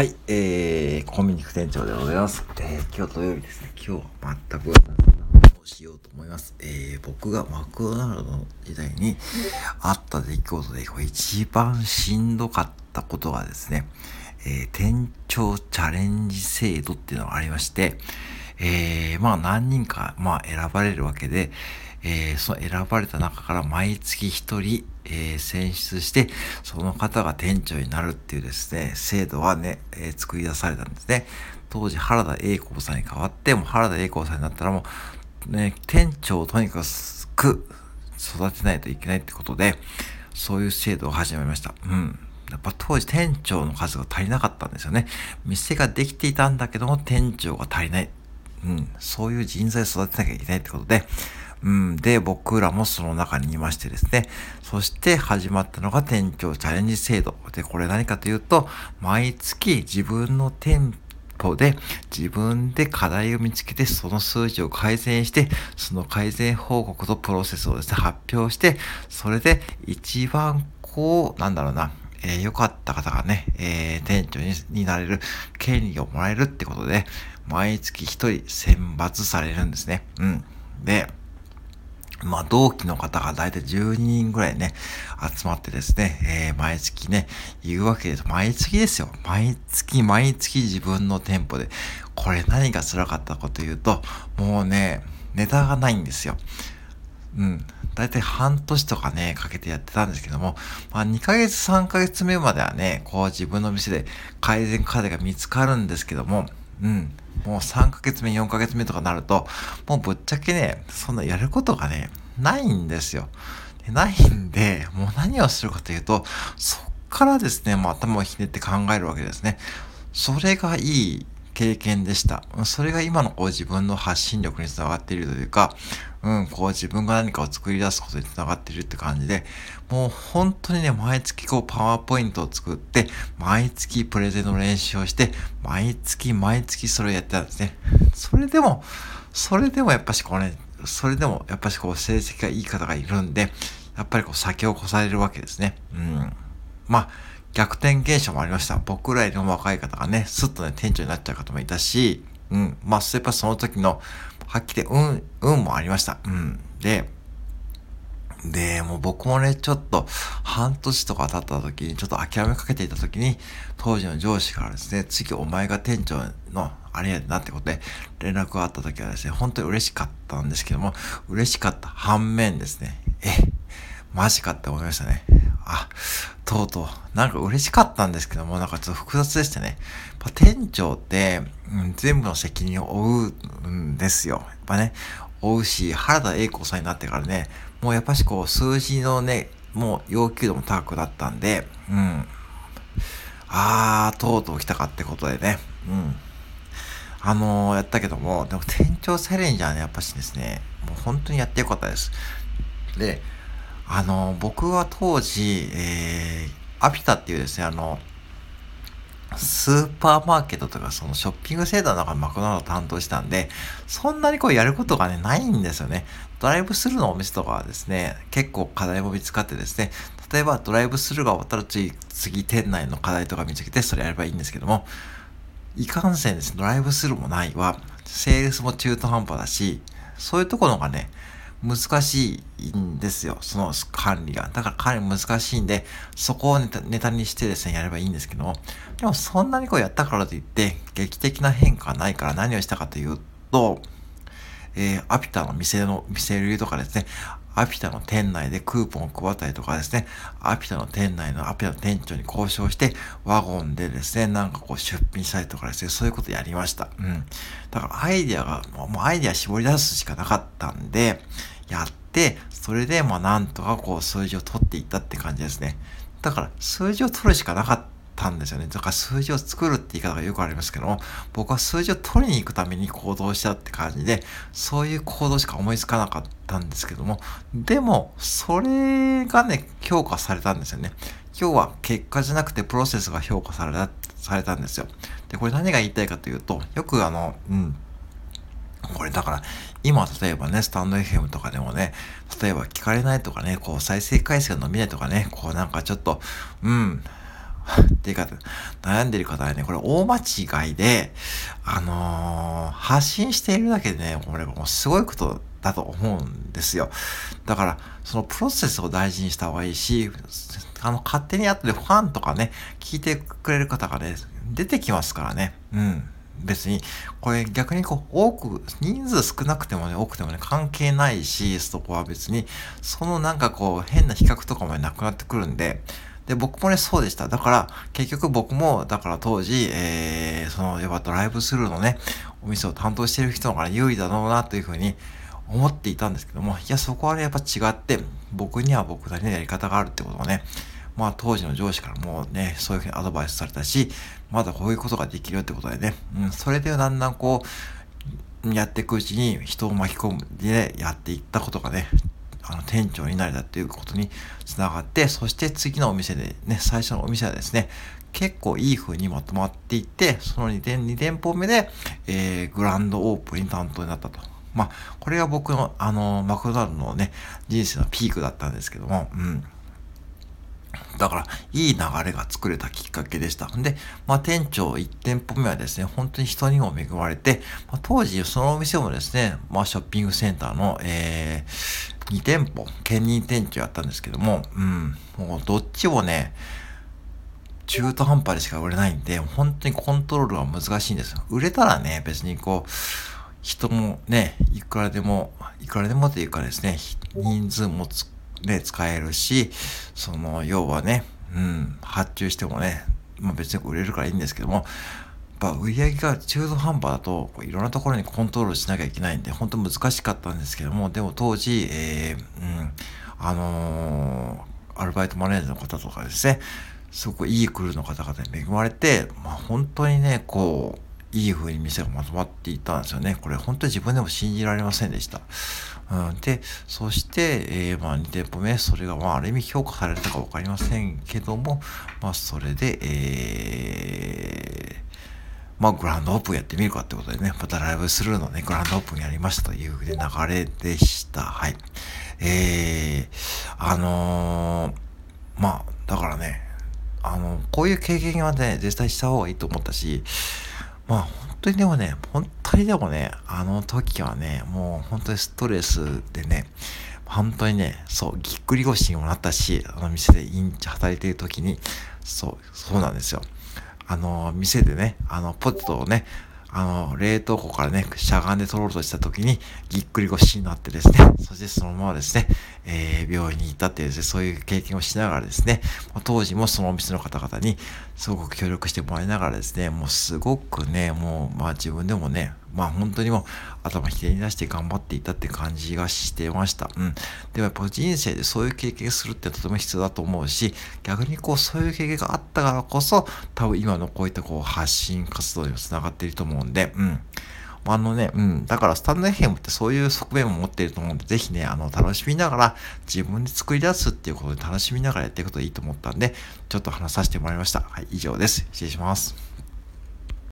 はい、えー、コンビニ副店長でございます。えー、今日土曜日ですね。今日は全くをしようと思います。えー、僕がマクドナルドの時代にあった出来事で、これ一番しんどかったことがですね、えー、店長チャレンジ制度っていうのがありまして、えー、まあ何人か、まあ選ばれるわけで、えー、その選ばれた中から毎月一人、えー、選出して、その方が店長になるっていうですね、制度はね、えー、作り出されたんですね。当時原田栄光さんに代わって、もう原田栄光さんになったらもう、ね、店長をとにかく育てないといけないってことで、そういう制度を始めました。うん。やっぱ当時店長の数が足りなかったんですよね。店ができていたんだけども店長が足りない。うん。そういう人材を育てなきゃいけないってことで、うん。で、僕らもその中にいましてですね。そして始まったのが店長チャレンジ制度。で、これ何かというと、毎月自分の店舗で自分で課題を見つけて、その数字を改善して、その改善報告とプロセスをですね、発表して、それで一番こう、なんだろうな、えー、良かった方がね、えー、店長にになれる権利をもらえるってことで、毎月一人選抜されるんですね。うん。で、まあ、同期の方が大体12人ぐらいね、集まってですね、えー、毎月ね、言うわけです。毎月ですよ。毎月、毎月自分の店舗で。これ何が辛かったかというと、もうね、ネタがないんですよ。うん。だいたい半年とかね、かけてやってたんですけども、まあ2ヶ月3ヶ月目まではね、こう自分の店で改善課題が見つかるんですけども、うん。もう3ヶ月目、4ヶ月目とかなると、もうぶっちゃけね、そんなやることがね、ないんですよ。でないんで、もう何をするかというと、そっからですね、もう頭をひねって考えるわけですね。それがいい経験でした。それが今のこう自分の発信力につながっているというか、うん、こう自分が何かを作り出すことにつながってるって感じで、もう本当にね、毎月こうパワーポイントを作って、毎月プレゼンの練習をして、毎月毎月それをやってたんですね。それでも、それでもやっぱしこうね、それでもやっぱしこう成績がいい方がいるんで、やっぱりこう先を越されるわけですね。うん。まあ、逆転現象もありました。僕らよりも若い方がね、スッとね、店長になっちゃう方もいたし、うん。まあ、やっぱその時の、はっきり、うん、運もありました。うん。で、で、もう僕もね、ちょっと半年とか経った時に、ちょっと諦めかけていた時に、当時の上司からですね、次お前が店長のあれやなってことで連絡があった時はですね、本当に嬉しかったんですけども、嬉しかった反面ですね、え、マジかって思いましたね。あ、とうとう、なんか嬉しかったんですけども、なんかちょっと複雑でしたね。やっぱ店長って、うん、全部の責任を負うんですよ。やっぱね、負うし、原田栄子さんになってからね、もうやっぱしこう、数字のね、もう要求度も高くなったんで、うん。あー、とうとう来たかってことでね、うん。あのー、やったけども、でも店長チャレンジャーね、やっぱしですね、もう本当にやってよかったです。で、あの、僕は当時、えー、アピタっていうですね、あの、スーパーマーケットとかそのショッピングセンターの中にマクドナルド担当したんで、そんなにこうやることがね、ないんですよね。ドライブスルーのお店とかはですね、結構課題も見つかってですね、例えばドライブスルーが終わったら次、次店内の課題とか見つけてそれやればいいんですけども、いかんせんですね、ドライブスルーもないは、セールスも中途半端だし、そういうところがね、難しいんですよ。その管理が。だから管理難しいんで、そこをネタにしてですね、やればいいんですけども。でもそんなにこうやったからといって、劇的な変化はないから何をしたかというと、えー、アピタの店の、店売りとかですね、アピタの店内でクーポンを配ったりとかですね、アピタの店内のアピタの店長に交渉して、ワゴンでですね、なんかこう出品したりとかですね、そういうことやりました。うん。だからアイディアが、もうアイディア絞り出すしかなかったんで、やって、それでまあなんとかこう数字を取っていったって感じですね。だから数字を取るしかなかったたんですよね。だから数字を作るって言い方がよくありますけども、僕は数字を取りに行くために行動したって感じで、そういう行動しか思いつかなかったんですけども、でも、それがね、評価されたんですよね。今日は結果じゃなくてプロセスが評価された、されたんですよ。で、これ何が言いたいかというと、よくあの、うん、これだから、今例えばね、スタンド FM とかでもね、例えば聞かれないとかね、こう再生回数が伸びないとかね、こうなんかちょっと、うん、っ ていうか、悩んでる方はね、これ大間違いで、あのー、発信しているだけでね、これもうすごいことだと思うんですよ。だから、そのプロセスを大事にした方がいいし、あの、勝手に後でファンとかね、聞いてくれる方がね、出てきますからね。うん。別に、これ逆にこう、多く、人数少なくてもね、多くてもね、関係ないし、そこは別に、そのなんかこう、変な比較とかもなくなってくるんで、で、僕もね、そうでした。だから、結局僕も、だから当時、えー、その、やっぱドライブスルーのね、お店を担当してる人の方が有利だろうな、というふうに思っていたんですけども、いや、そこはね、やっぱ違って、僕には僕なりのやり方があるってことをね、まあ当時の上司からもうね、そういうふうにアドバイスされたし、まだこういうことができるよってことでね、うん、それでだんだんこう、やっていくうちに人を巻き込むでやっていったことがね、あの店長になれたっていうことにつながって、そして次のお店でね、最初のお店はですね、結構いい風にまとまっていって、その2店 ,2 店舗目で、えー、グランドオープンに担当になったと。まあ、これが僕の、あの、マクドナルドのね、人生のピークだったんですけども、うん。だから、いい流れが作れたきっかけでした。んで、まあ、店長1店舗目はですね、本当に人にも恵まれて、まあ、当時そのお店もですね、まあ、ショッピングセンターの、えー、2店舗、兼任店長やったんですけども、うん、もうどっちもね、中途半端でしか売れないんで、本当にコントロールが難しいんですよ。売れたらね、別にこう、人もね、いくらでも、いくらでもというかですね、人数もつね、使えるし、その、要はね、うん、発注してもね、まあ別に売れるからいいんですけども、ぱ売り上げが中途半端だと、いろんなところにコントロールしなきゃいけないんで、本当難しかったんですけども、でも当時、えー、うん、あのー、アルバイトマネージャーの方とかですね、すごくいいクルーの方々に恵まれて、まあ本当にね、こう、いい風に店がまとまっていたんですよね。これ本当に自分でも信じられませんでした。うん、で、そして、えー、まあ2店舗目、それがまあある意味評価されたかわかりませんけども、まあそれで、えー、まあグランドオープンやってみるかってことでね、またライブスルーのね、グランドオープンやりましたという流れでした。はい。えー、あのー、まあ、だからね、あの、こういう経験はね、絶対した方がいいと思ったし、まあ本当にでもね、本当にでもね、あの時はね、もう本当にストレスでね、本当にね、そう、ぎっくり腰にもなったし、あの店でインチ働いてる時に、そう、そうなんですよ。あの、店でね、あの、ポテトをね、あの、冷凍庫からね、しゃがんで取ろうとした時に、ぎっくり腰になってですね、そしてそのままですね、えー、病院に行ったっていうですね、そういう経験をしながらですね、当時もそのお店の方々にすごく協力してもらいながらですね、もうすごくね、もう、まあ自分でもね、まあ本当にもう頭ひねり出して頑張っていたって感じがしてました。うん。でもやっぱ人生でそういう経験するってとても必要だと思うし、逆にこうそういう経験があったからこそ、多分今のこういったこう発信活動にも繋がっていると思うんで、うん。あのね、うん。だからスタンド FM ってそういう側面も持っていると思うんで、ぜひね、あの、楽しみながら自分で作り出すっていうことで楽しみながらやっていくといいと思ったんで、ちょっと話させてもらいました。はい、以上です。失礼します。